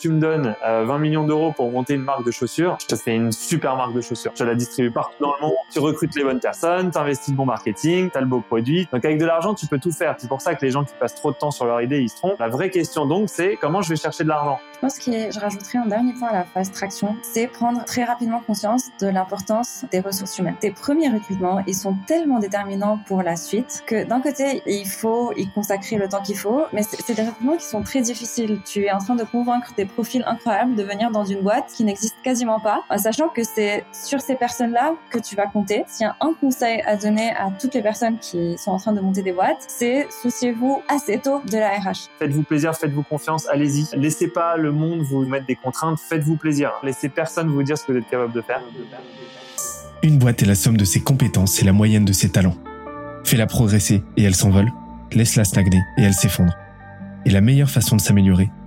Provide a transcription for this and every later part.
tu me donnes 20 millions d'euros pour monter une marque de chaussures, je te fais une super marque de chaussures. Je la distribue partout dans le monde, tu recrutes les bonnes personnes, tu investis le bon marketing, tu as le beau produit. Donc avec de l'argent, tu peux tout faire. C'est pour ça que les gens qui passent trop de temps sur leur idée, ils se trompent. La vraie question donc, c'est comment je vais chercher de l'argent? Je pense que je rajouterai un dernier point à la phase traction, c'est prendre très rapidement conscience de l'importance des ressources humaines. Tes premiers recrutements, ils sont tellement déterminants pour la suite que d'un côté, il faut y consacrer le temps qu'il faut, mais c'est des recrutements qui sont très difficiles. Tu es en train de convaincre des profils incroyables de venir dans une boîte qui n'existe quasiment pas, en sachant que c'est sur ces personnes-là que tu vas compter. S'il y a un conseil à donner à toutes les personnes qui sont en train de monter des boîtes, c'est souciez-vous assez tôt de la RH. Faites-vous plaisir, faites-vous confiance, allez-y. Laissez pas le monde vous mettre des contraintes, faites-vous plaisir. Laissez personne vous dire ce que vous êtes capable de faire. Une boîte est la somme de ses compétences et la moyenne de ses talents. Fais-la progresser et elle s'envole. Laisse-la stagner et elle s'effondre. Et la meilleure façon de s'améliorer,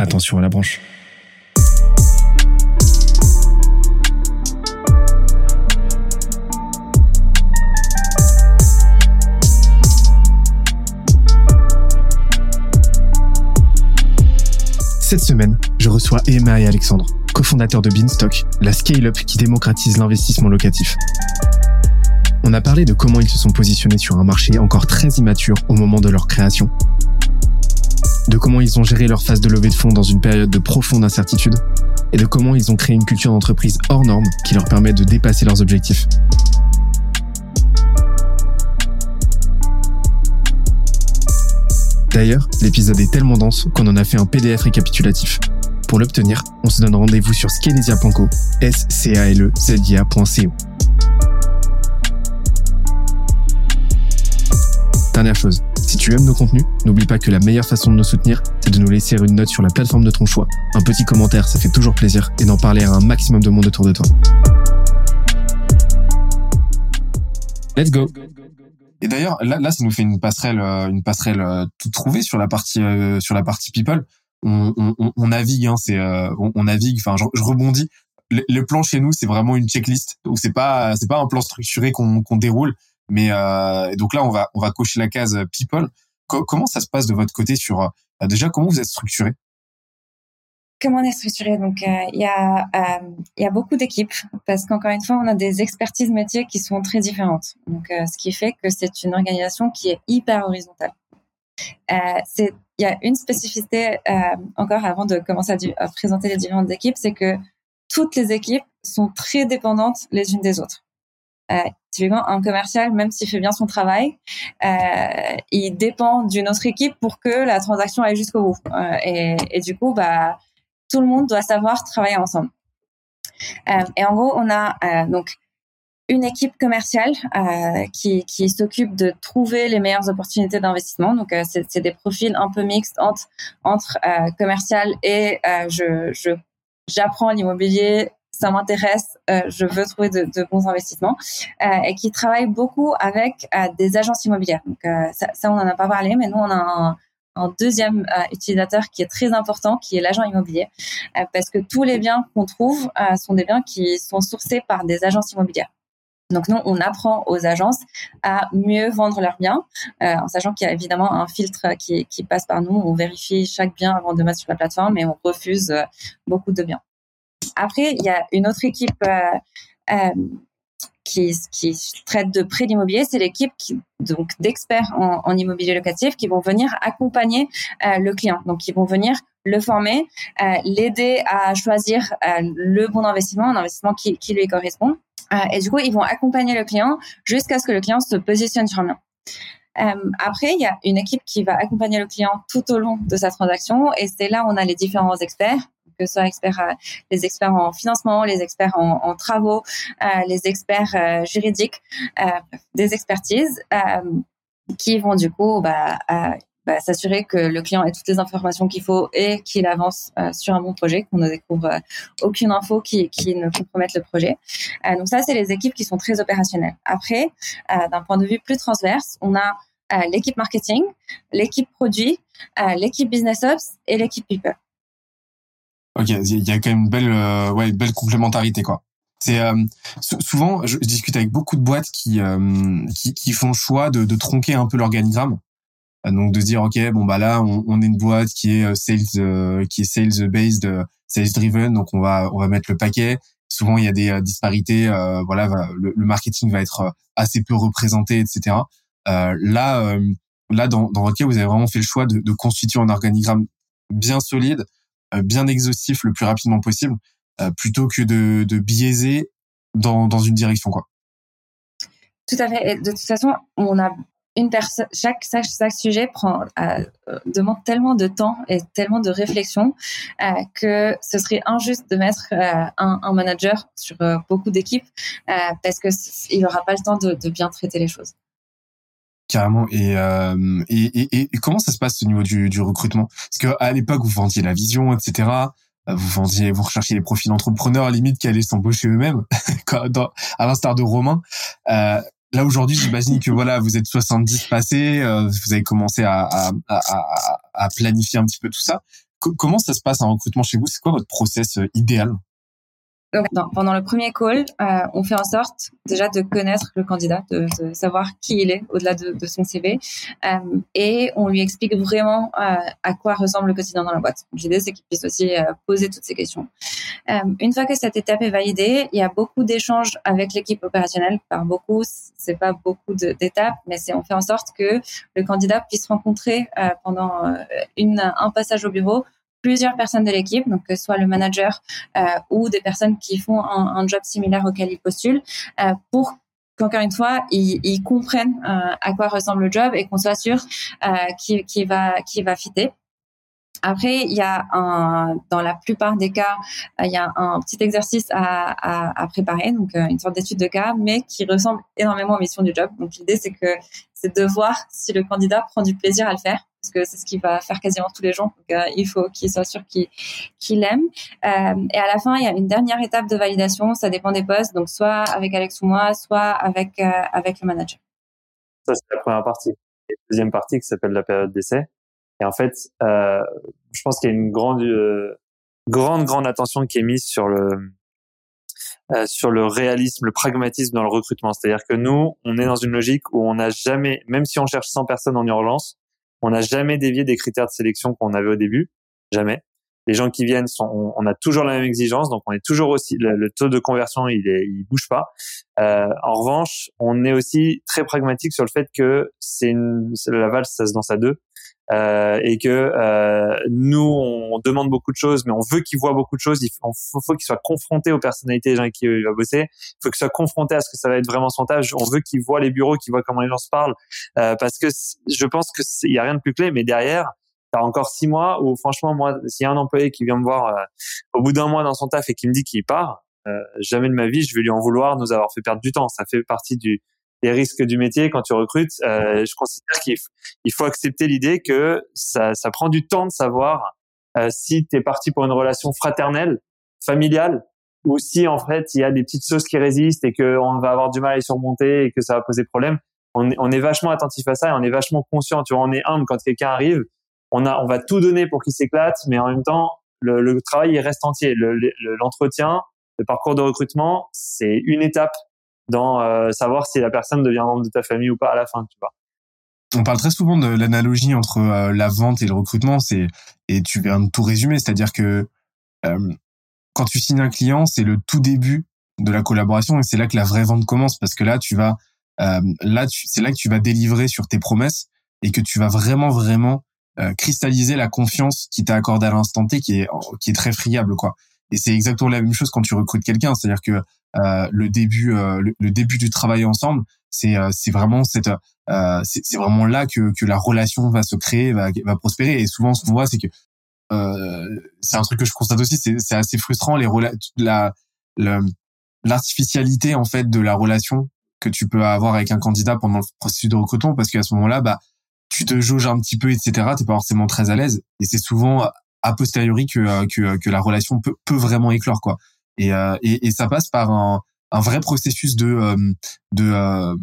attention à la branche. Cette semaine, je reçois Emma et Alexandre, cofondateurs de Beanstock, la scale-up qui démocratise l'investissement locatif. On a parlé de comment ils se sont positionnés sur un marché encore très immature au moment de leur création, de comment ils ont géré leur phase de levée de fonds dans une période de profonde incertitude, et de comment ils ont créé une culture d'entreprise hors norme qui leur permet de dépasser leurs objectifs. D'ailleurs, l'épisode est tellement dense qu'on en a fait un PDF récapitulatif. Pour l'obtenir, on se donne rendez-vous sur scalesia.co, s c e. Dernière chose, si tu aimes nos contenus, n'oublie pas que la meilleure façon de nous soutenir, c'est de nous laisser une note sur la plateforme de ton choix. Un petit commentaire, ça fait toujours plaisir, et d'en parler à un maximum de monde autour de toi. Let's go et d'ailleurs, là, ça nous fait une passerelle, euh, une passerelle euh, toute trouvée sur la partie, euh, sur la partie people. On, navigue, hein, c'est, on, navigue. Enfin, je, rebondis. Le, plan chez nous, c'est vraiment une checklist. Donc c'est pas, c'est pas un plan structuré qu'on déroule. Mais donc là, on va, on va cocher la case people. comment ça se passe de votre côté sur déjà comment vous êtes structuré? Comment on est structuré? Donc, euh, il y, a, euh, y a beaucoup d'équipes parce qu'encore une fois, on a des expertises métiers qui sont très différentes. Donc, euh, ce qui fait que c'est une organisation qui est hyper horizontale. c'est il y a une spécificité encore avant de commencer à, présenter les différentes équipes, c'est que toutes les équipes sont très dépendantes les unes des autres. Euh, typiquement, un commercial, même s'il fait bien son travail, euh, il dépend d'une autre équipe pour que la transaction aille jusqu'au bout. et, et, du coup, bah, tout le monde doit savoir travailler ensemble. Euh, et en gros, on a euh, donc une équipe commerciale euh, qui, qui s'occupe de trouver les meilleures opportunités d'investissement. Donc, c'est des profils un peu mixtes entre, entre commercial et je, j'apprends l'immobilier, ça m'intéresse, je veux trouver de, bons investissements, et qui travaille beaucoup avec des agences immobilières. Donc, ça, on n'en a pas parlé, mais nous, on a un, deuxième euh, utilisateur qui est très important, qui est l'agent immobilier, euh, parce que tous les biens qu'on trouve euh, sont des biens qui sont sourcés par des agences immobilières. Donc nous, on apprend aux agences à mieux vendre leurs biens, en sachant qu'il y a évidemment un filtre qui, qui, passe par nous. On vérifie chaque bien avant de mettre sur la plateforme et on refuse beaucoup de biens. Après, il y a une autre équipe qui, qui traite de prêt d'immobilier, c'est l'équipe donc d'experts en, immobilier locatif qui vont venir accompagner euh, le client. Donc, ils vont venir le former, euh, l'aider à choisir euh, le bon investissement, un investissement qui, lui correspond. Euh, et du coup, ils vont accompagner le client jusqu'à ce que le client se positionne sur un bien. Euh, après, il y a une équipe qui va accompagner le client tout au long de sa transaction et c'est là où on a les différents experts que ce soit euh, les experts en financement, les experts en, travaux, euh, les experts euh, juridiques, des expertises qui vont du coup bah, bah, s'assurer que le client ait toutes les informations qu'il faut et qu'il avance sur un bon projet, qu'on ne découvre aucune info qui ne compromette le projet. donc ça, c'est les équipes qui sont très opérationnelles. Après, d'un point de vue plus transverse, on a l'équipe marketing, l'équipe produit, l'équipe business ops et l'équipe people. Ok, il y a quand même une belle, euh, ouais, belle complémentarité quoi. C'est euh, souvent, je, discute avec beaucoup de boîtes qui euh, qui, qui, font choix de, de tronquer un peu l'organigramme. Donc de dire ok bon bah là on, on est une boîte qui est sales qui est sales based sales driven donc on va on va mettre le paquet souvent il y a des disparités voilà le, le, marketing va être assez peu représenté etc là là dans dans votre cas vous avez vraiment fait le choix de, de constituer un organigramme bien solide euh, bien exhaustif le plus rapidement possible, euh, plutôt que de, de biaiser dans, dans une direction quoi. Tout à fait. Et de toute façon, on a une personne, chaque, chaque, sujet prend euh, demande tellement de temps et tellement de réflexion euh, que ce serait injuste de mettre euh, un, un, manager sur beaucoup d'équipes parce que il n'aura pas le temps de, bien traiter les choses. Carrément. Euh, et, et, et, comment ça se passe au niveau du, du recrutement? Parce que à l'époque, vous vendiez la vision, etc. Vous vendiez, vous recherchiez les profils d'entrepreneurs à limite qui allaient s'embaucher eux-mêmes, à l'instar de Romain. Euh, là aujourd'hui, j'imagine que voilà, vous êtes 70 passés, euh, vous avez commencé à, à, à, à, planifier un petit peu tout ça. comment ça se passe un recrutement chez vous? C'est quoi votre process euh, idéal? Donc, pendant le premier call, euh, on fait en sorte déjà de connaître le candidat, de, de savoir qui il est au-delà de, de, son CV, euh, et on lui explique vraiment euh, à quoi ressemble le quotidien dans la boîte. L'idée, c'est qu'il puisse aussi euh, poser toutes ces questions. Euh, une fois que cette étape est validée, il y a beaucoup d'échanges avec l'équipe opérationnelle. Par beaucoup, c'est pas beaucoup d'étapes, mais c'est on fait en sorte que le candidat puisse rencontrer euh, pendant une, un passage au bureau plusieurs personnes de l'équipe, donc que soit le manager euh, ou des personnes qui font un, job similaire auquel ils postulent, euh, pour qu'encore une fois, ils, ils comprennent euh, à quoi ressemble le job et qu'on soit sûr qu'il qui va qui va fitter. Après, il y a un, dans la plupart des cas, euh, il y a un petit exercice à, à, à préparer, donc euh, une sorte d'étude de cas, mais qui ressemble énormément aux missions du job. Donc l'idée, c'est que c'est de voir si le candidat prend du plaisir à le faire parce que c'est ce qu'il va faire quasiment tous les jours. Donc, euh, il faut qu'il soit sûr qu'il qu'il aime. Et à la fin, il y a une dernière étape de validation. Ça dépend des postes. Donc, soit avec Alex ou moi, soit avec avec le manager. Ça, c'est la première partie. Et la deuxième partie qui s'appelle la période d'essai. Et en fait, euh, je pense qu'il y a une grande, euh, grande, grande attention qui est mise sur le euh, sur le réalisme, le pragmatisme dans le recrutement. C'est-à-dire que nous, on est dans une logique où on n'a jamais, même si on cherche 100 personnes en urgence, on n'a jamais dévié des critères de sélection qu'on avait au début, jamais. Les gens qui viennent sont, on, a toujours la même exigence, donc on est toujours aussi le, taux de conversion, il est, il bouge pas. Euh, en revanche, on est aussi très pragmatique sur le fait que c'est la valse, ça se danse à deux. Euh, et que euh, nous on demande beaucoup de choses, mais on veut qu'il voit beaucoup de choses. Il faut, faut qu'il soit confronté aux personnalités des gens avec qui il va bosser. Il faut qu'il soit confronté à ce que ça va être vraiment son tâche. On veut qu'il voit les bureaux, qu'il voit comment les gens se parlent, euh, parce que je pense que il y a rien de plus clé. Mais derrière, t'as encore six mois où franchement moi, s'il y a un employé qui vient me voir euh, au bout d'un mois dans son taf et qui me dit qu'il part, euh, jamais de ma vie je vais lui en vouloir nous avoir fait perdre du temps. Ça fait partie du les risques du métier quand tu recrutes. Euh, je considère qu'il il faut accepter l'idée que ça, ça prend du temps de savoir euh, si tu es parti pour une relation fraternelle, familiale, ou si en fait il y a des petites choses qui résistent et qu'on va avoir du mal à les surmonter et que ça va poser problème. On est, on est vachement attentif à ça et on est vachement conscient. Tu vois, on est humble quand quelqu'un arrive. On a, on va tout donner pour qu'il s'éclate, mais en même temps, le, le travail il reste entier. L'entretien, le, le parcours de recrutement, c'est une étape dans euh, savoir si la personne devient membre de ta famille ou pas à la fin, tu vois. On parle très souvent de l'analogie entre euh, la vente et le recrutement, c'est et tu viens de tout résumer, c'est-à-dire que euh, quand tu signes un client, c'est le tout début de la collaboration et c'est là que la vraie vente commence parce que là tu vas là c'est là que tu vas délivrer sur tes promesses et que tu vas vraiment vraiment cristalliser la confiance qui t'a accordée à l'instant T qui est qui est très friable quoi. Et c'est exactement la même chose quand tu recrutes quelqu'un, c'est-à-dire que le début euh, le, début du travail ensemble c'est euh, c'est vraiment cette c'est vraiment là que que la relation va se créer va va prospérer et souvent ce qu'on voit c'est que c'est un truc que je constate aussi c'est c'est assez frustrant les la l'artificialité en fait de la relation que tu peux avoir avec un candidat pendant le processus de recrutement parce qu'à ce moment-là bah tu te jauges un petit peu, etc. T'es pas forcément très à l'aise. Et c'est souvent a posteriori que, que, que la relation peut, peut vraiment éclore, quoi. Et, et, et ça passe par un, un vrai processus de, de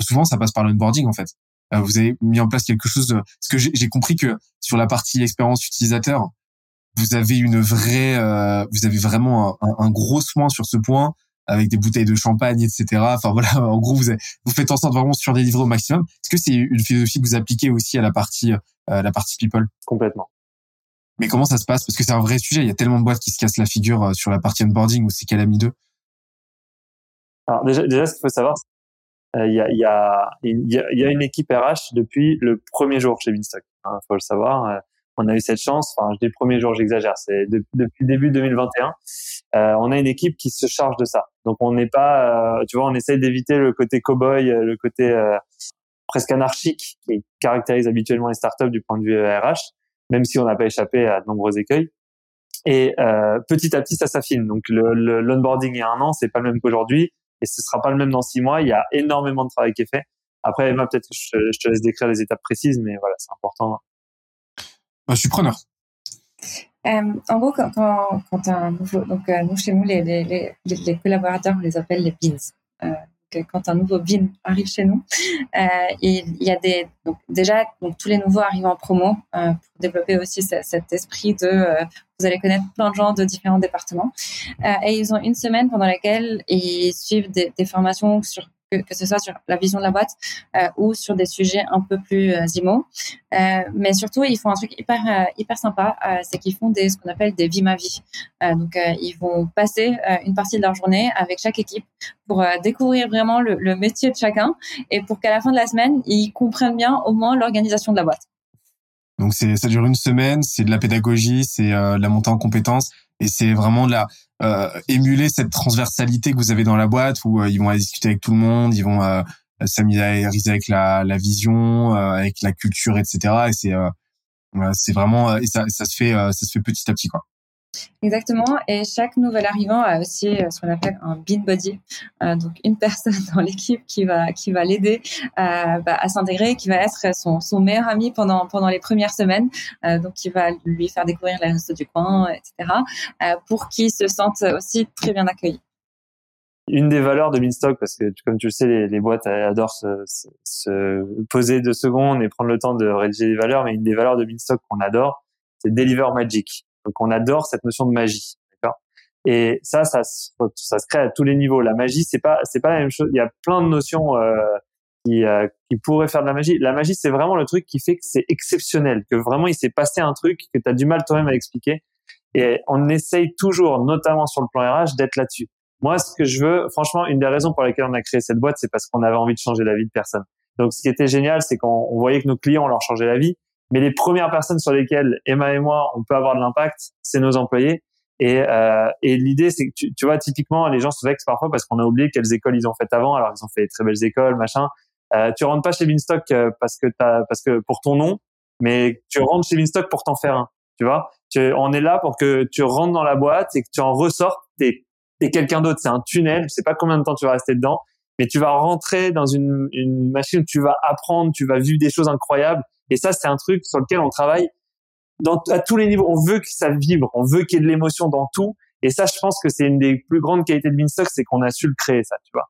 souvent ça passe par l'onboarding en fait. vous avez mis en place quelque chose de, parce que j'ai compris que sur la partie expérience utilisateur, vous avez une vraie, euh, vous avez vraiment un, un, gros soin sur ce point avec des bouteilles de champagne, etc. Enfin voilà, en gros, vous, vous faites en sorte vraiment surdélivrer au maximum. Est-ce que c'est une philosophie que vous appliquez aussi à la partie, euh, la partie people? Complètement. Mais comment ça se passe? Parce que c'est un vrai sujet. Il y a tellement de boîtes qui se cassent la figure euh, sur la partie onboarding ou c'est Calami 2. Alors déjà, déjà, ce qu'il faut savoir, il y, a, y, a, y, a, une équipe RH depuis le premier jour chez Binstock. Il hein, faut le savoir on a eu cette chance. Enfin, je dis premier jour, j'exagère. C'est depuis le début 2021. Euh, on a une équipe qui se charge de ça. Donc on n'est pas, euh, tu vois, on essaye d'éviter le côté cow-boy, euh, le côté euh, presque anarchique qui caractérise habituellement les startups du point de vue RH, même si on n'a pas échappé à de nombreux écueils. Et petit à petit, ça s'affine. Donc le l'onboarding il y a un an, c'est pas le même qu'aujourd'hui, et ce sera pas le même dans six mois. Il y a énormément de travail qui est fait. Après, Emma, peut-être que je, je, te laisse décrire les étapes précises, mais voilà, c'est important bah, je suis preneur. Euh, en gros, quand, quand, quand un nouveau, donc euh, nous chez nous, les, les, les, les, collaborateurs, on les appelle les beans. Quand un nouveau bean arrive chez nous, euh, il, y a des donc déjà donc tous les nouveaux arrivent en promo euh, pour développer aussi cet esprit de euh, vous allez connaître plein de gens de différents départements. Et ils ont une semaine pendant laquelle ils suivent des formations sur que, ce soit sur la vision de la boîte euh, ou sur des sujets un peu plus euh. Euh, mais surtout, ils font un truc hyper euh, sympa, c'est qu'ils font des ce qu'on appelle des vie ma vie. donc, ils vont passer une partie de leur journée avec chaque équipe pour découvrir vraiment le, métier de chacun et pour qu'à la fin de la semaine, ils comprennent bien au moins l'organisation de la boîte. Donc, ça dure une semaine, c'est de la pédagogie, c'est la montée en compétences et c'est vraiment de la euh, émuler cette transversalité que vous avez dans la boîte où euh, ils vont discuter avec tout le monde, ils vont euh, s'améliorer avec la, la vision, avec la culture, etc. Et c'est c'est vraiment et ça, ça se fait ça se fait petit à petit quoi. Exactement. Et chaque nouvel arrivant a aussi euh, ce qu'on appelle un bean body, euh, donc une personne dans l'équipe qui va qui va l'aider euh, bah, à s'intégrer, qui va être son, meilleur ami pendant pendant les premières semaines, donc qui va lui faire découvrir les restos du coin, etc. Pour qu'il se sente aussi très bien accueilli. Une des valeurs de Beanstalk, parce que comme tu le sais, les, boîtes adorent se, se, se, poser deux secondes et prendre le temps de rédiger des valeurs, mais une des valeurs de Beanstalk qu'on adore, c'est Deliver Magic. Donc on adore cette notion de magie, Et ça, ça, ça se crée à tous les niveaux. La magie, c'est pas, c'est pas la même chose. Il y a plein de notions euh, qui, euh, qui pourraient faire de la magie. La magie, c'est vraiment le truc qui fait que c'est exceptionnel, que vraiment il s'est passé un truc que tu as du mal toi-même à expliquer. Et on essaye toujours, notamment sur le plan RH, d'être là-dessus. Moi, ce que je veux, franchement, une des raisons pour lesquelles on a créé cette boîte, c'est parce qu'on avait envie de changer la vie de personne. Donc, ce qui était génial, c'est qu'on voyait que nos clients, on leur changeait la vie. Mais les premières personnes sur lesquelles Emma et moi, on peut avoir de l'impact, c'est nos employés. Et, euh, et l'idée, c'est que tu, tu, vois, typiquement, les gens se vexent parfois parce qu'on a oublié quelles écoles ils ont faites avant. Alors, ils ont fait très belles écoles, machin. Euh, tu rentres pas chez Beanstalk euh, parce que t'as, parce que pour ton nom, mais tu rentres chez Beanstalk pour t'en faire un. Tu vois, tu, on est là pour que tu rentres dans la boîte et que tu en ressortes. T'es, t'es quelqu'un d'autre. C'est un tunnel. Je sais pas combien de temps tu vas rester dedans, mais tu vas rentrer dans une, une machine où tu vas apprendre, tu vas vivre des choses incroyables et ça, c'est un truc sur lequel on travaille à tous les niveaux. On veut que ça vibre, on veut qu'il y ait de l'émotion dans tout. Et ça, je pense que c'est une des plus grandes qualités de Beanstalk, c'est qu'on a su le créer, ça, tu vois.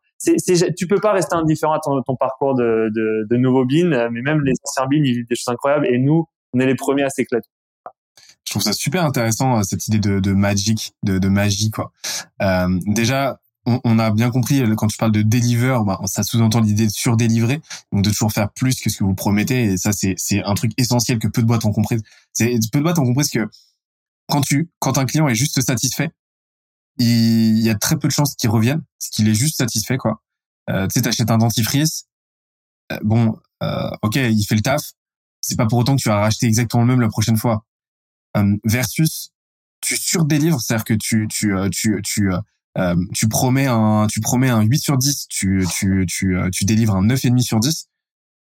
Tu peux pas rester indifférent à ton, parcours de, de, de nouveaux beans, mais même les anciens beans, ils vivent des choses incroyables. Et nous, on est les premiers à s'éclater. Je trouve ça super intéressant euh, cette idée de, de magic, de, de magie quoi. Euh, déjà, on, a bien compris quand tu parles de deliver, bah, ça sous-entend l'idée de surdélivrer, donc de toujours faire plus que ce que vous promettez. Et ça, c'est c'est un truc essentiel que peu de boîtes ont compris. C'est peu de boîtes ont compris que quand tu quand un client est juste satisfait, il, y a très peu de chances qu'il revienne, parce qu'il est juste satisfait quoi. Euh, tu sais, t'achètes un dentifrice, euh, bon, euh, ok, il fait le taf. C'est pas pour autant que tu vas racheter exactement le même la prochaine fois. Euh, versus tu surdélivres, c'est-à-dire que tu tu euh, tu tu, euh, tu promets un tu promets un 8 sur 10, tu tu tu euh, tu délivres un 9,5 sur 10.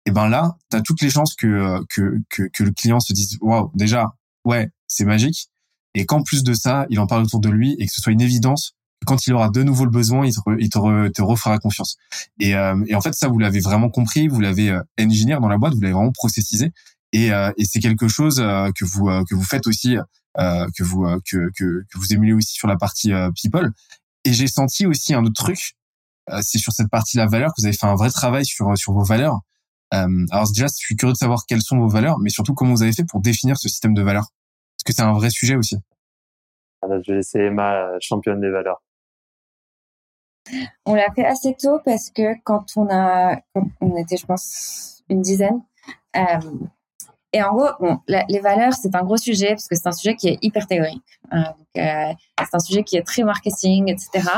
Et ben là, tu as toutes les chances que que que, que le client se dise waouh, déjà ouais, c'est magique et qu'en plus de ça, il en parle autour de lui et que ce soit une évidence quand il aura de nouveau le besoin, il te, il te, te refera confiance. Et, euh, et, en fait, ça, vous l'avez vraiment compris, vous l'avez euh, engineer dans la boîte, vous l'avez vraiment processisé. Et, euh, et c'est quelque chose que vous que vous faites aussi, que vous que, que, que vous émulez aussi sur la partie people. Et j'ai senti aussi un autre truc, c'est sur cette partie la valeur que vous avez fait un vrai travail sur sur vos valeurs. alors déjà, je suis curieux de savoir quelles sont vos valeurs, mais surtout comment vous avez fait pour définir ce système de valeurs? Parce que c'est un vrai sujet aussi. Je vais laisser Emma championne des valeurs. On l'a fait assez tôt parce que quand on a, on était, je pense, une dizaine. Euh, et en gros, bon, les valeurs, c'est un gros sujet parce que c'est un sujet qui est hyper théorique. Euh, euh, c'est un sujet qui est très marketing, etc.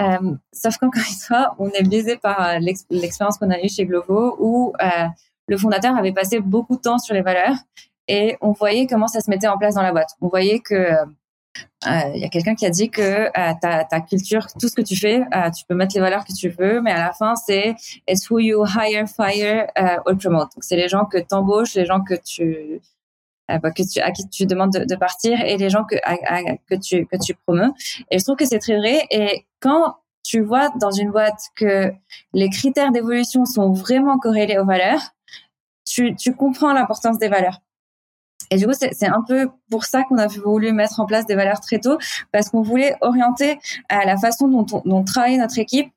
Euh, sauf qu'encore une fois, on est biaisé par l'expérience qu'on a eue chez Glovo où euh, le fondateur avait passé beaucoup de temps sur les valeurs et on voyait comment ça se mettait en place dans la boîte. On voyait que il euh, y a quelqu'un qui a dit que euh, ta, ta, culture, tout ce que tu fais, euh, tu peux mettre les valeurs que tu veux, mais à la fin, c'est it's who you hire, fire or promote. Donc, c'est les gens que tu embauches, les gens que tu, bah, que tu, à qui tu demandes de, partir et les gens que, que tu, que tu promeus. Et je trouve que c'est très vrai. Et quand tu vois dans une boîte que les critères d'évolution sont vraiment corrélés aux valeurs, tu comprends l'importance des valeurs. Et du coup, c'est un peu pour ça qu'on a voulu mettre en place des valeurs très tôt, parce qu'on voulait orienter à la façon dont, on, dont travaille notre équipe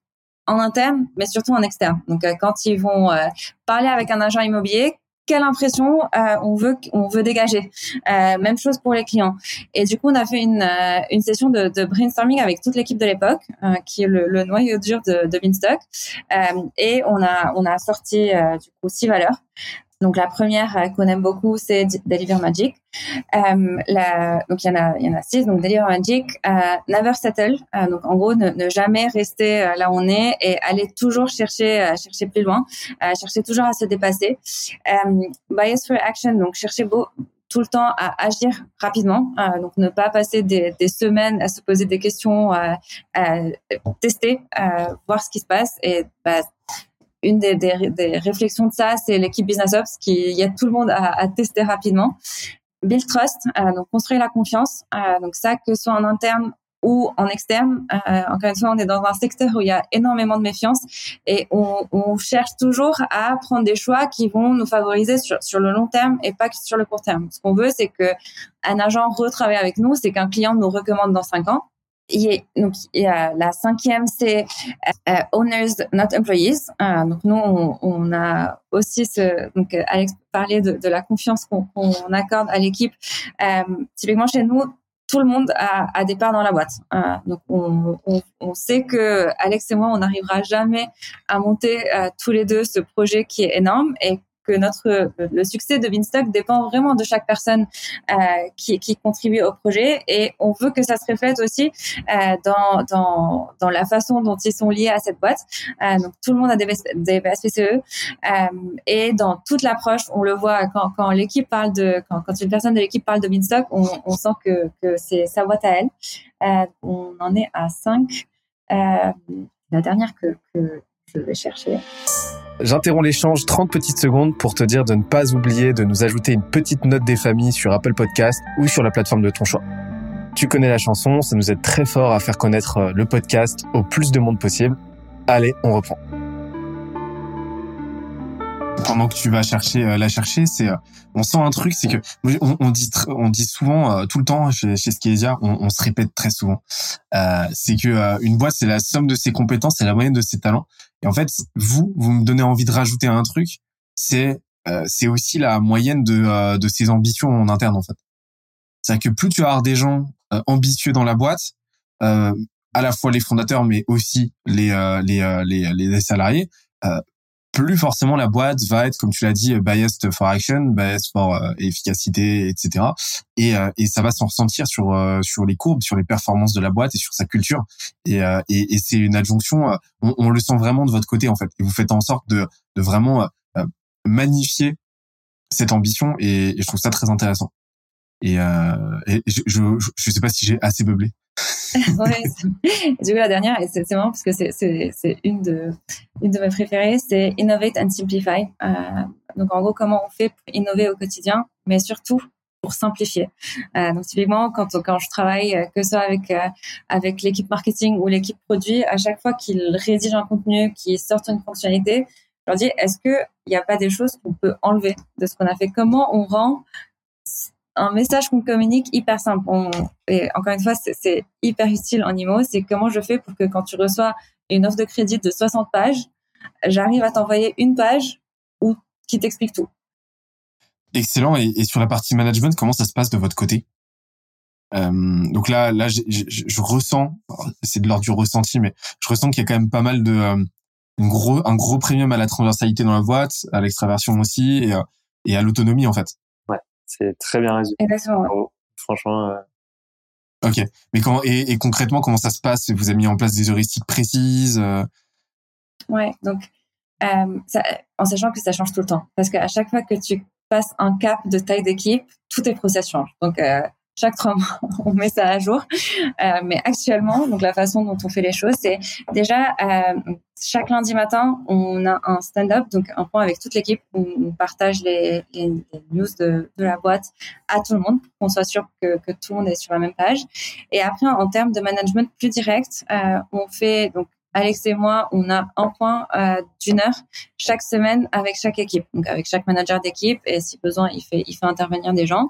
en interne, mais surtout en externe. Donc, euh, quand ils vont euh, parler avec un agent immobilier, quelle impression euh, on veut on veut dégager. même chose pour les clients. Et du coup, on a fait une, une session de, de, brainstorming avec toute l'équipe de l'époque, qui est le, le, noyau dur de, de Beanstalk. et on a on a sorti du coup six valeurs. Donc la première qu'on aime beaucoup, c'est Deliver Magic. Euh, donc il y en a, il y en a six. Donc Deliver Magic, euh, Never Settle. Euh, donc en gros, ne, jamais rester là où on est et aller toujours chercher, chercher plus loin, chercher toujours à se dépasser. bias for Action. Donc chercher beau, tout le temps à agir rapidement, donc ne pas passer des, semaines à se poser des questions, à tester, voir ce qui se passe et bah, une des, des, réflexions de ça, c'est l'équipe Business Ops qui y a tout le monde à, tester rapidement. Build trust, euh, donc construire la confiance. Euh, donc ça, que ce soit en interne ou en externe. Euh, encore une fois, on est dans un secteur où il y a énormément de méfiance et on, cherche toujours à prendre des choix qui vont nous favoriser sur, sur le long terme et pas sur le court terme. Ce qu'on veut, c'est que un agent retravaille avec nous, c'est qu'un client nous recommande dans cinq ans donc y a la cinquième c'est euh, owners not employees. Euh, donc nous on, on, a aussi ce donc Alex parlait de, de la confiance qu'on accorde à l'équipe. Euh, typiquement chez nous tout le monde a, a des parts dans la boîte. Euh, donc on, on, on, sait que Alex et moi on n'arrivera jamais à monter euh, tous les deux ce projet qui est énorme et que notre le succès de Vinstock dépend vraiment de chaque personne euh, qui, qui contribue au projet et on veut que ça se reflète aussi euh, dans, dans, dans la façon dont ils sont liés à cette boîte. Euh, donc tout le monde a des, des BSPCE euh, et dans toute l'approche, on le voit quand, quand l'équipe parle de quand, quand une personne de l'équipe parle de Vinstock, on, on sent que, que c'est sa boîte à elle. Euh, on en est à 5. Euh, la dernière que, que je vais chercher. J'interromps l'échange 30 petites secondes pour te dire de ne pas oublier de nous ajouter une petite note des familles sur Apple Podcast ou sur la plateforme de ton choix. Tu connais la chanson, ça nous aide très fort à faire connaître euh, le podcast au plus de monde possible. Allez, on reprend pendant que tu vas chercher euh, la chercher, c'est euh, on sent un truc, c'est que on, on, dit on dit souvent tout le temps chez, chez Skeesia, on, on, se répète très souvent, euh, c'est que une boîte c'est la somme de ses compétences, c'est la moyenne de ses talents. Et en fait, vous, vous me donnez envie de rajouter un truc, c'est euh, c'est aussi la moyenne de, euh, de ses ambitions en interne, en fait. C'est-à-dire que plus tu as des gens euh, ambitieux dans la boîte, à la fois les fondateurs, mais aussi les, les, les, les, salariés, plus forcément la boîte va être, comme tu l'as dit, biased for action, biased for efficacité, etc. Et, et ça va s'en ressentir sur sur les courbes, sur les performances de la boîte et sur sa culture. Et, et, et c'est une adjonction, on, on, le sent vraiment de votre côté en fait. Et vous faites en sorte de, de vraiment magnifier cette ambition et, et, je trouve ça très intéressant. Et, euh, et je, je, je sais pas si j'ai assez beublé. ouais, du coup la dernière et c'est marrant parce que c'est une de une de mes préférées c'est innovate and simplify euh, donc en gros comment on fait pour innover au quotidien mais surtout pour simplifier. Euh, donc typiquement, quand quand je travaille, que ce soit avec avec l'équipe marketing ou l'équipe produit, à chaque fois qu'ils rédigent un contenu, qu'ils sortent une fonctionnalité, je leur dis est-ce que il n'y a pas des choses qu'on peut enlever de ce qu'on a fait? Comment on rend un message qu'on communique hyper simple. Et encore une fois, c'est hyper utile en IMO. C'est comment je fais pour que quand tu reçois une offre de crédit de 60 pages, j'arrive à t'envoyer une page où, qui t'explique tout. Excellent. Et, sur la partie management, comment ça se passe de votre côté? Euh, donc là, là, je, ressens, c'est de l'ordre du ressenti, mais je ressens qu'il y a quand même pas mal de, euh, gros, un gros premium à la transversalité dans la boîte, à l'extraversion aussi, et, euh, et à l'autonomie en fait. C'est très bien résumé. Exactement. franchement. Euh... Ok, mais comment et, et, concrètement comment ça se passe? Vous avez mis en place des heuristiques précises euh? Ouais, donc euh, ça, en sachant que ça change tout le temps, parce qu'à chaque fois que tu passes un cap de taille d'équipe, tous tes process changent. Donc euh, chaque trois mois, on met ça à jour. Euh, mais actuellement, donc la façon dont on fait les choses, c'est déjà euh, chaque lundi matin, on a un stand-up, donc un point avec toute l'équipe où on partage les, news de, la boîte à tout le monde pour qu'on soit sûr que, que, tout le monde est sur la même page. Et après, en termes de management plus direct, euh, on fait donc Alex et moi, on a un point euh, d'une heure chaque semaine avec chaque équipe, donc avec chaque manager d'équipe. Et si besoin, il fait, intervenir des gens.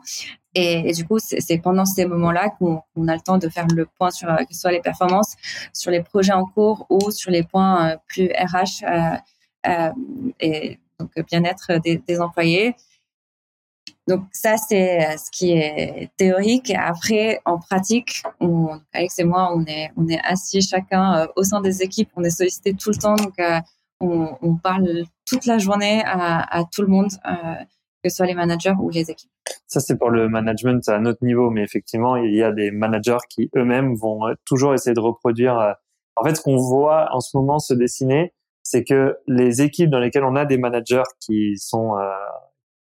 Et, du coup, c'est pendant ces moments-là qu'on a le temps de faire le point sur que ce soit les performances, sur les projets en cours ou sur les points euh, plus RH euh, euh, et donc bien-être des employés. Donc ça, c'est euh, ce qui est théorique. Après, en pratique, on, Alex et moi, on est, on est assis chacun euh, au sein des équipes, on est sollicité tout le temps, donc euh, on, on, parle toute la journée à, à tout le monde, que ce soit les managers ou les équipes. Ça, c'est pour le management à notre niveau, mais effectivement, il y a des managers qui eux-mêmes vont toujours essayer de reproduire. En fait, ce qu'on voit en ce moment se dessiner, c'est que les équipes dans lesquelles on a des managers qui sont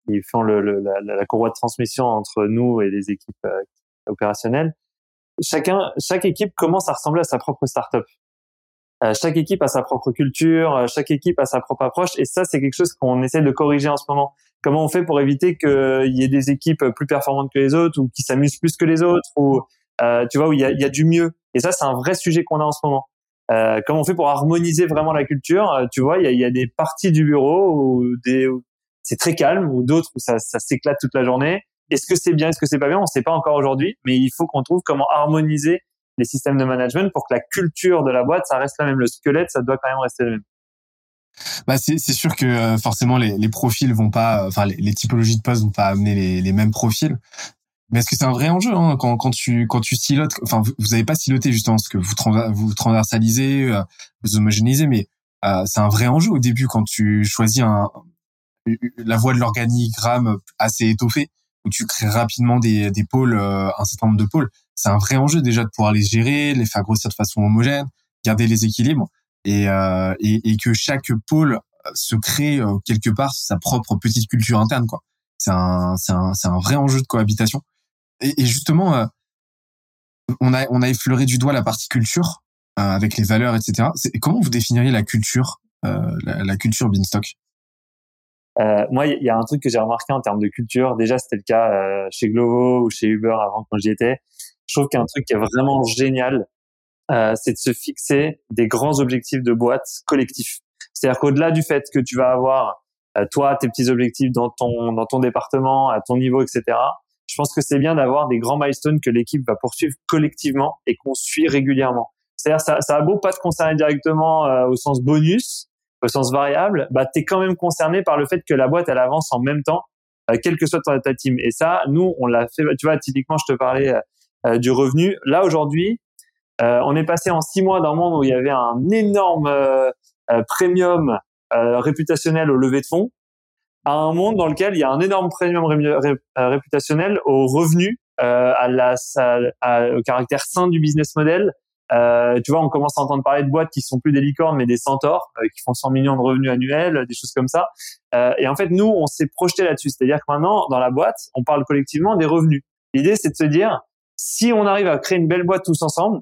qui font le, le, la, la, courroie de transmission entre nous et les équipes euh, opérationnelles. Chacun, chaque équipe commence à ressembler à sa propre startup. Euh, chaque équipe a sa propre culture, euh, chaque équipe a sa propre approche, et ça, c'est quelque chose qu'on essaie de corriger en ce moment. Comment on fait pour éviter qu'il y ait des équipes plus performantes que les autres, ou qui s'amusent plus que les autres, ou euh, tu vois où il y a, y a du mieux? Et ça, c'est un vrai sujet qu'on a en ce moment. Euh, comment on fait pour harmoniser vraiment la culture? Tu vois, il y a, y a des parties du bureau ou des c'est très calme, ou d'autres où ça, ça s'éclate toute la journée. Est-ce que c'est bien, est-ce que c'est pas bien? On ne sait pas encore aujourd'hui, mais il faut qu'on trouve comment harmoniser les systèmes de management pour que la culture de la boîte, ça reste la même. Le squelette, ça doit quand même rester le même. Bah c'est sûr que euh, forcément les, les profils vont pas, enfin les, typologies de postes vont pas amener les, les mêmes profils. Mais est-ce que c'est un vrai enjeu hein, quand, quand tu quand tu silotes Enfin, vous n'avez pas siloté justement parce que vous vous transversalisez, euh, vous homogénéisez, mais euh, c'est un vrai enjeu au début quand tu choisis un, la voie de l'organigramme assez étoffée où tu crées rapidement des, des pôles, euh, un certain nombre de pôles. C'est un vrai enjeu déjà de pouvoir les gérer, les faire grossir de façon homogène, garder les équilibres et, euh, et, et, que chaque pôle euh, se crée quelque part sa propre petite culture interne. quoi. C'est un, c'est un, c'est un vrai enjeu de cohabitation. Et, et justement, on a, on a effleuré du doigt la partie culture avec les valeurs, etc. Comment vous définiriez la culture, la, la culture Beanstalk? Euh, moi, il y a un truc que j'ai remarqué en termes de culture. Déjà, c'était le cas euh, chez Glovo ou chez Uber avant quand j'y étais. Je trouve qu'un truc qui est vraiment génial, euh, c'est de se fixer des grands objectifs de boîte collectifs. C'est-à-dire qu'au-delà du fait que tu vas avoir euh, toi tes petits objectifs dans ton dans ton département, à ton niveau, etc. Je pense que c'est bien d'avoir des grands milestones que l'équipe va poursuivre collectivement et qu'on suit régulièrement. C'est-à-dire ça, ça a beau pas te concerner directement euh, au sens bonus, au sens variable, bah, tu es quand même concerné par le fait que la boîte, elle avance en même temps, euh, quelle que soit ta, ta, team. Et ça, nous, on l'a fait, tu vois, typiquement, je te parlais euh, euh, du revenu. Là, aujourd'hui, on est passé en six mois d'un monde où il y avait un énorme premium réputationnel au levée de fonds à un monde dans lequel il y a un énorme premium réputationnel au revenu, à la, à, au caractère sain du business model, euh, tu vois, on commence à entendre parler de boîtes qui sont plus des licornes, mais des centaures, euh, qui font 100 millions de revenus annuels, des choses comme ça. Euh, et en fait, nous, on s'est projeté là-dessus. C'est-à-dire que maintenant, dans la boîte, on parle collectivement des revenus. L'idée, c'est de se dire, si on arrive à créer une belle boîte tous ensemble,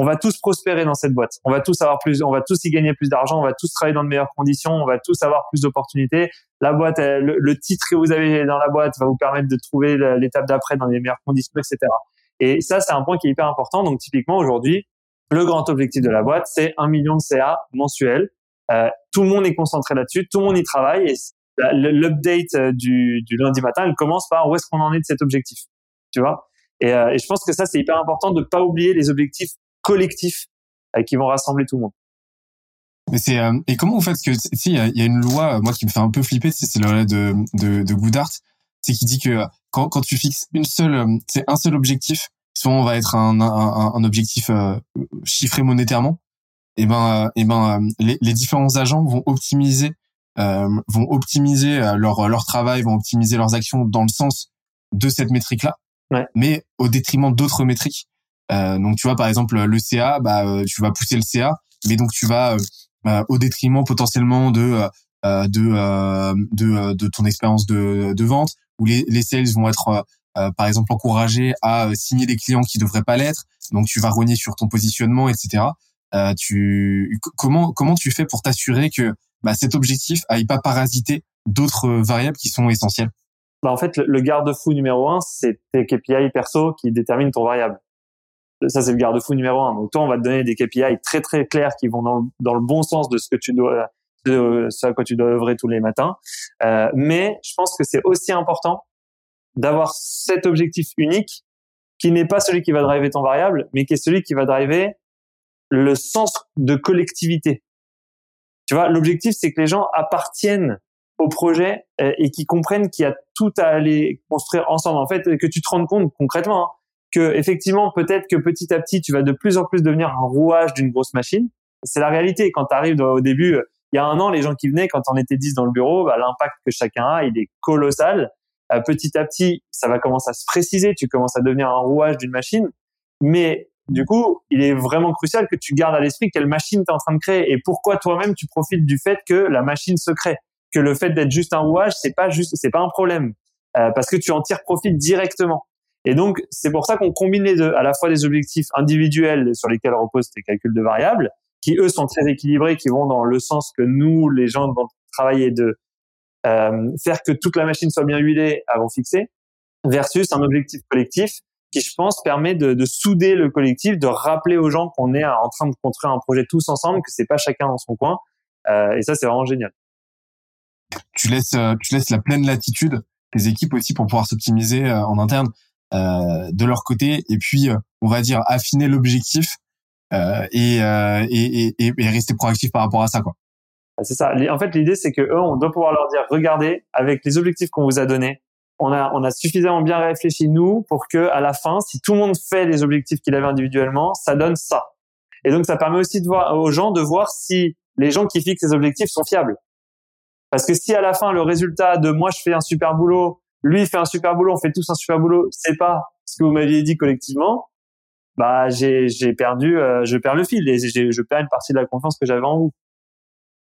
on va tous prospérer dans cette boîte. On va tous avoir plus, on va tous y gagner plus d'argent, on va tous travailler dans de meilleures conditions, on va tous avoir plus d'opportunités. La boîte, le, titre que vous avez dans la boîte va vous permettre de trouver l'étape d'après dans les meilleures conditions, etc. Et ça, c'est un point qui est hyper important. Donc, typiquement, aujourd'hui, le grand objectif de la boîte, c'est un million de CA mensuel. Euh, tout le monde est concentré là-dessus, tout le monde y travaille et l'update euh, du, du lundi matin, elle commence par où est-ce qu'on en est de cet objectif, tu vois? Et, euh, et, je pense que ça, c'est hyper important de ne pas oublier les objectifs collectifs euh, qui vont rassembler tout le monde. Mais c'est euh, et comment vous faites? Que si il y, a une loi moi qui me fait un peu flipper c'est la loi de de, de Goodhart c'est qui dit que quand quand tu fixes une seule c'est un seul objectif souvent on va être un un, un objectif chiffré monétairement et ben et ben les, les différents agents vont optimiser vont optimiser leur leur travail vont optimiser leurs actions dans le sens de cette métrique là mais au détriment d'autres métriques. Euh, donc tu vois par exemple le CA, bah euh, tu vas pousser le CA, mais donc tu vas euh, au détriment potentiellement de de, de de ton expérience de, de vente où les, les sales vont être par exemple encouragés à signer des clients qui devraient pas l'être. Donc tu vas rogner sur ton positionnement, etc. tu comment comment tu fais pour t'assurer que bah, cet objectif aille pas parasiter d'autres variables qui sont essentielles? Bah en fait, le, garde-fou numéro un, c'est tes KPI perso qui déterminent ton variable. Ça, c'est le garde-fou numéro un. Donc, toi, on va te donner des KPI très, très clairs qui vont dans, dans le bon sens de ce que tu dois, de ce à quoi tu dois œuvrer tous les matins. Euh, mais je pense que c'est aussi important d'avoir cet objectif unique qui n'est pas celui qui va driver ton variable, mais qui est celui qui va driver le sens de collectivité. Tu vois, l'objectif, c'est que les gens appartiennent au projet euh, et qui comprennent qu'il y a tout à aller construire ensemble. En fait, que tu te rendes compte concrètement hein, que effectivement, peut-être que petit à petit, tu vas de plus en plus devenir un rouage d'une grosse machine. C'est la réalité. Quand tu arrives au début, euh, il y a un an, les gens qui venaient, quand on était 10 dans le bureau, bah, l'impact que chacun a, il est colossal. Euh, petit à petit, ça va commencer à se préciser. Tu commences à devenir un rouage d'une machine. Mais du coup, il est vraiment crucial que tu gardes à l'esprit quelle machine tu es en train de créer et pourquoi toi-même tu profites du fait que la machine se crée que le fait d'être juste un rouage, c'est pas juste, c'est pas un problème euh, parce que tu en tires profit directement. Et donc c'est pour ça qu'on combine les deux, à la fois des objectifs individuels sur lesquels reposent tes calculs de variables, qui eux sont très équilibrés, qui vont dans le sens que nous, les gens vont travailler de faire que toute la machine soit bien huilée avant fixer, versus un objectif collectif qui, je pense, permet de, de souder le collectif, de rappeler aux gens qu'on est en train de construire un projet tous ensemble, que c'est pas chacun dans son coin. Euh, et ça, c'est vraiment génial tu laisses euh, tu laisses la pleine latitude des équipes aussi pour pouvoir s'optimiser euh, en interne euh, de leur côté et puis on va dire affiner l'objectif et, et rester proactif par rapport à ça quoi. Ah, c'est ça. En fait, l'idée c'est que eux, on doit pouvoir leur dire regardez, avec les objectifs qu'on vous a donnés, on a on a suffisamment bien réfléchi nous pour que à la fin, si tout le monde fait les objectifs qu'il avait individuellement, ça donne ça. Et donc ça permet aussi de voir aux gens de voir si les gens qui fixent les objectifs sont fiables. Parce que si à la fin le résultat de moi je fais un super boulot, lui fait un super boulot, on fait tous un super boulot, c'est pas ce que vous m'aviez dit collectivement, bah j'ai j'ai perdu, euh, je perds le fil et je perds une partie de la confiance que j'avais en vous.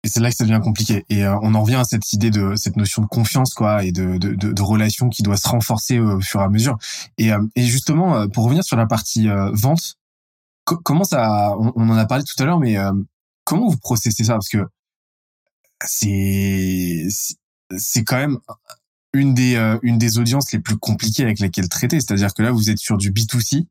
Et c'est là que ça devient compliqué. Et euh, on en revient à cette idée de cette notion de confiance, quoi, et de, de, de, de relation qui doit se renforcer au fur et à mesure. Et, euh, et justement, pour revenir sur la partie vente, comment ça, on, on, en a parlé tout à l'heure, mais comment vous processez ça? Parce que c'est c'est quand même une des euh, une des audiences les plus compliquées avec lesquelles traiter. C'est-à-dire que là, vous êtes sur du B2C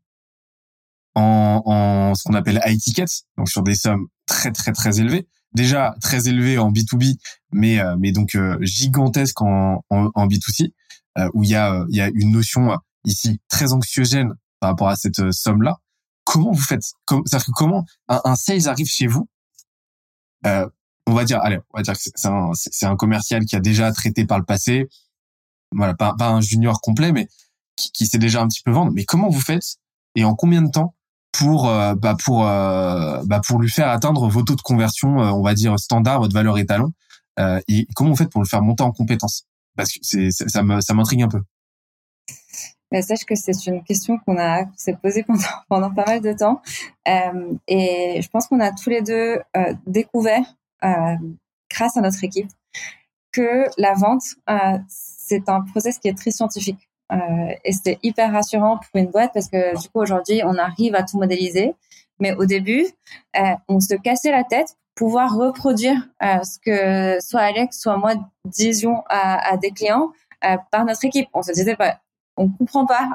en, en ce qu'on appelle high tickets, donc sur des sommes très très très élevées. Déjà très élevées en B2B, mais euh, mais donc euh, gigantesques en, en, en B2C, où il y a il y a une notion ici très anxiogène par rapport à cette somme là. Comment vous faites? C'est-à-dire que comment un, un sales arrive chez vous? Euh, on va dire, allez, on va dire que c'est un, un commercial qui a déjà traité par le passé, voilà, pas, pas un junior complet, mais qui, qui, sait déjà un petit peu vendre. Mais comment vous faites? Et en combien de temps pour, euh, bah pour, euh, bah pour lui faire atteindre vos taux de conversion, euh, on va dire standard, votre valeur étalon, et comment vous faites pour le faire monter en compétence? Parce que c'est, ça me, ça m'intrigue un peu. Bah, sache que c'est une question qu'on a s'est posée pendant, pendant pas mal de temps. Et je pense qu'on a tous les deux découvert grâce à notre équipe, que la vente, c'est un process qui est très scientifique. Euh, et c'est hyper rassurant pour une boîte parce que du coup aujourd'hui on arrive à tout modéliser Mais au début, on se cassait la tête pour pouvoir reproduire ce que soit Alex, soit moi disions à, à des clients par notre équipe. On se disait, bah, on comprend pas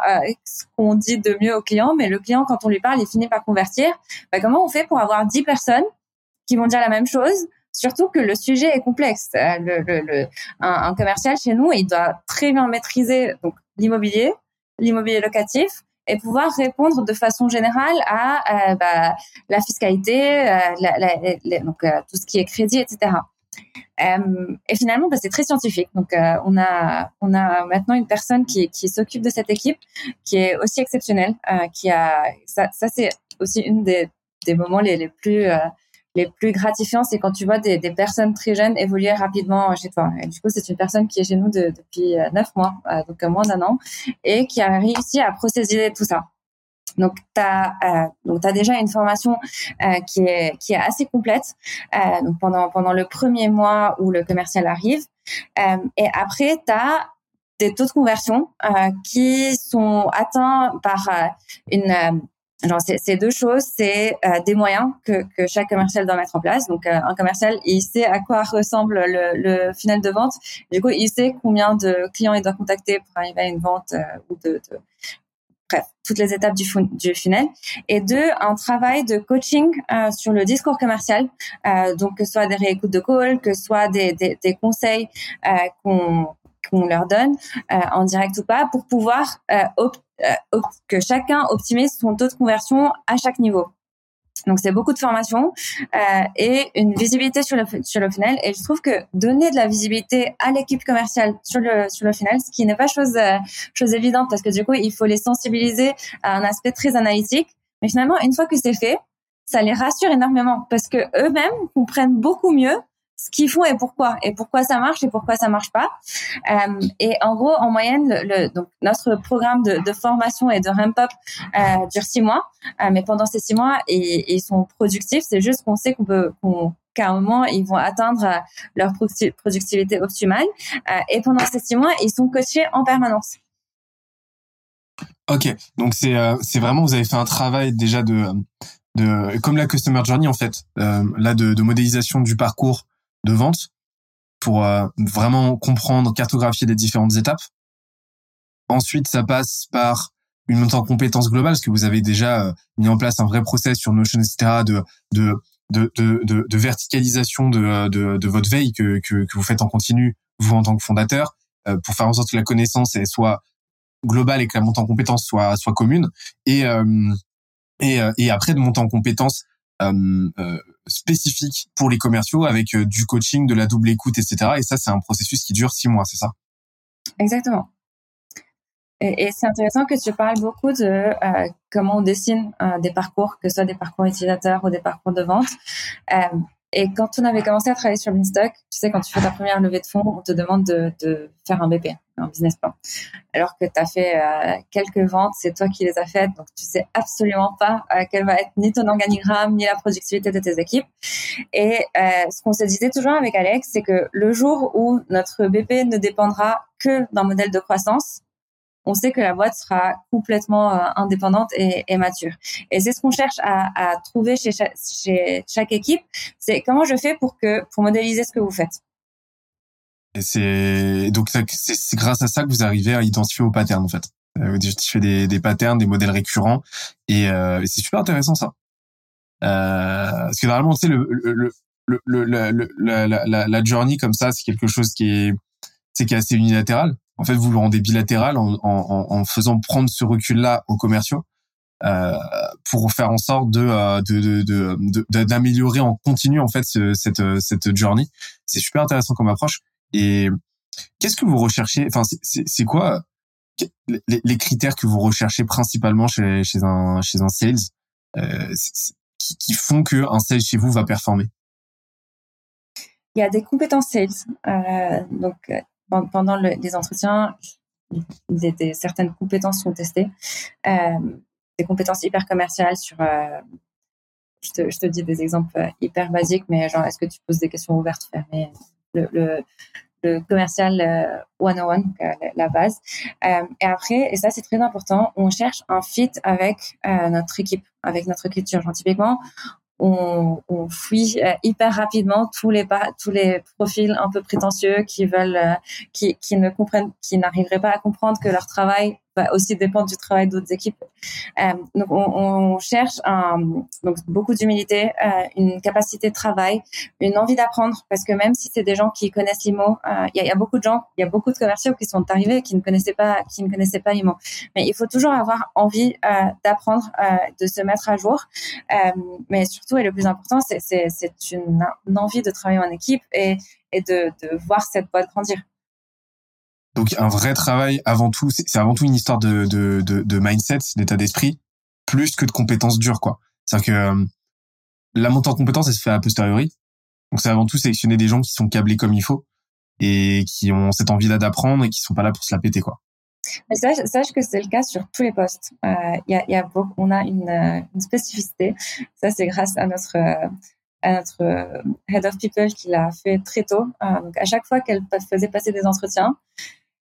ce qu'on dit de mieux au client, mais le client, quand on lui parle, il finit par convertir. Bah, comment on fait pour avoir 10 personnes qui vont dire la même chose Surtout que le sujet est complexe. Le, un, commercial chez nous, il doit très bien maîtriser l'immobilier, l'immobilier locatif, et pouvoir répondre de façon générale à euh, bah, la fiscalité, euh, donc euh, tout ce qui est crédit, etc. et finalement, bah, c'est très scientifique. Donc, on a maintenant une personne qui s'occupe de cette équipe, qui est aussi exceptionnelle, ça, c'est aussi une des moments les plus les plus gratifiants, c'est quand tu vois des, des, personnes très jeunes évoluer rapidement chez toi. Et du coup, c'est une personne qui est chez nous depuis euh, neuf mois, euh, donc moins d'un an, et qui a réussi à procéder tout ça. Donc, tu as, euh, donc as déjà une formation euh, qui, est, qui est assez complète euh, donc pendant, pendant le premier mois où le commercial arrive. Euh, et après, tu as des taux de conversion qui sont atteints par une alors, c'est deux choses, c'est euh, des moyens que, que, chaque commercial doit mettre en place. Donc, euh, un commercial, il sait à quoi ressemble le, le final de vente. Du coup, il sait combien de clients il doit contacter pour arriver à une vente euh, ou de, de, bref, toutes les étapes du, du funnel. Et deux, un travail de coaching sur le discours commercial. donc, que ce soit des réécoutes de call, que ce soit des, des, des conseils qu'on qu'on leur donne en direct ou pas pour pouvoir euh, que chacun optimise son taux de conversion à chaque niveau. Donc c'est beaucoup de formation euh, et une visibilité sur le sur le final. Et je trouve que donner de la visibilité à l'équipe commerciale sur le sur le final, ce qui n'est pas chose euh, chose évidente parce que du coup il faut les sensibiliser à un aspect très analytique. Mais finalement une fois que c'est fait, ça les rassure énormément parce que eux-mêmes comprennent beaucoup mieux ce qu'ils font et pourquoi et pourquoi ça marche et pourquoi ça marche pas. Euh, et en gros, en moyenne, notre programme de, formation et de ramp up euh, dure six mois, euh, mais pendant ces six mois, ils, sont productifs. C'est juste qu'on sait qu'à un moment ils vont atteindre leur productivité optimale. Et pendant ces six mois, ils sont coachés en permanence. Ok, donc c'est vraiment vous avez fait un travail déjà de comme la customer journey en fait, là de modélisation du parcours de vente pour euh, vraiment comprendre, cartographier les différentes étapes. Ensuite, ça passe par une montée en compétences globale, parce que vous avez déjà euh, mis en place un vrai process sur Notion, etc., de, de, de, de, de verticalisation de, de, de, votre veille que, que, que, vous faites en continu, vous en tant que fondateur, euh, pour faire en sorte que la connaissance soit globale et que la montée en compétences soit, soit commune. Et, et, et après, de monter en compétences euh, euh, spécifique pour les commerciaux avec euh, du coaching, de la double écoute, etc. Et ça, c'est un processus qui dure six mois, c'est ça? Exactement. Et, c'est intéressant que tu parles beaucoup de euh, comment on dessine euh, des parcours, que ce soit des parcours utilisateurs ou des parcours de vente. Euh, et quand on avait commencé à travailler sur Beanstalk, tu sais, quand tu fais ta première levée de fonds, on te demande de, de faire un BP, un business plan. Alors que tu as fait euh, quelques ventes, c'est toi qui les as faites, donc tu sais absolument pas euh, quel va être ni ton organigramme, ni la productivité de tes équipes. Et euh, ce qu'on se disait toujours avec Alex, c'est que le jour où notre BP ne dépendra que d'un modèle de croissance, on sait que la boîte sera complètement euh, indépendante et, et, mature. Et c'est ce qu'on cherche à, à trouver chez chaque, chez chaque équipe. C'est comment je fais pour que pour modéliser ce que vous faites? Et c'est donc c'est grâce à ça que vous arrivez à identifier vos patterns en fait. Euh, vous identifiez des, des patterns, des modèles récurrents, et, euh, et c'est super intéressant ça. Euh, parce que normalement, tu sais, le, le, le, le, la, la, la journey comme ça, c'est quelque chose qui est, c'est qui est assez unilatéral en fait, vous le rendez bilatéral en, en, en faisant prendre ce recul-là aux commerciaux euh, pour faire en sorte de euh, d'améliorer de, de, en continu en fait ce, cette cette journey. C'est super intéressant comme approche. Et qu'est-ce que vous recherchez? Enfin, c'est quoi les, critères que vous recherchez principalement chez, chez un chez un sales euh, qui, qui, font que un sales chez vous va performer? Il y a des compétences sales. Euh, donc pendant les entretiens, certaines compétences sont testées, euh, des compétences hyper commerciales sur. Euh, je, te, dis des exemples hyper basiques, mais genre, est-ce que tu poses des questions ouvertes, fermées le, commercial 101, la base. et après, et ça c'est très important, on cherche un fit avec notre équipe, avec notre culture. Genre, on, on fuit euh, hyper rapidement tous les tous les profils un peu prétentieux qui veulent euh, qui, qui ne comprennent qui n'arriveraient pas à comprendre que leur travail va aussi dépendre du travail d'autres équipes. Euh, donc on, cherche un, donc beaucoup d'humilité, euh, une capacité de travail, une envie d'apprendre parce que même si c'est des gens qui connaissent l'IMO, euh, il y, a, beaucoup de gens, il y a beaucoup de commerciaux qui sont arrivés qui ne connaissaient pas qui ne connaissaient pas l'IMO. Mais il faut toujours avoir envie d'apprendre, de se mettre à jour. mais surtout et le plus important, c'est une, envie de travailler en équipe et de voir cette boîte grandir. Donc un vrai travail avant tout, c'est avant tout une histoire de, mindset, d'état d'esprit, plus que de compétences dures, quoi. C'est-à-dire que euh, la montée en compétences, elle se fait a posteriori. Donc c'est avant tout sélectionner des gens qui sont câblés comme il faut et qui ont cette envie-là d'apprendre et qui sont pas là pour se la péter, quoi. Sache, que c'est le cas sur tous les postes. Euh, y, a, on a une, euh, spécificité. Ça, c'est grâce à notre à notre head of people qui l'a fait très tôt. donc à chaque fois qu'elle faisait passer des entretiens,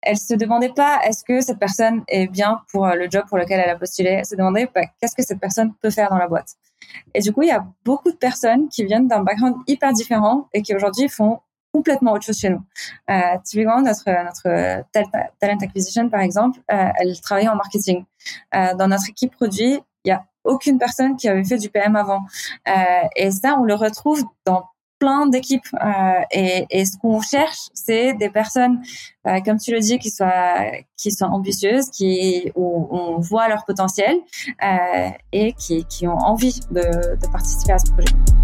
elle se demandait pas est-ce que cette personne est bien pour euh, le job pour lequel elle a postulé. Elle se demandait bah, qu'est-ce que cette personne peut faire dans la boîte. Et du coup, il y a beaucoup de personnes qui viennent d'un background hyper différent et qui aujourd'hui font complètement autre chose chez nous. Euh, typiquement, notre notre talent acquisition, par exemple, euh, elle travaillait en marketing. Euh, dans notre équipe produit, il y a aucune personne qui avait fait du PM avant. Et ça, on le retrouve dans plein d'équipes euh, et, et, ce qu'on cherche, c'est des personnes, euh, comme tu le dis, qui soient qui soient ambitieuses, qui où on voit leur potentiel euh, et qui, qui ont envie de, de participer à ce projet.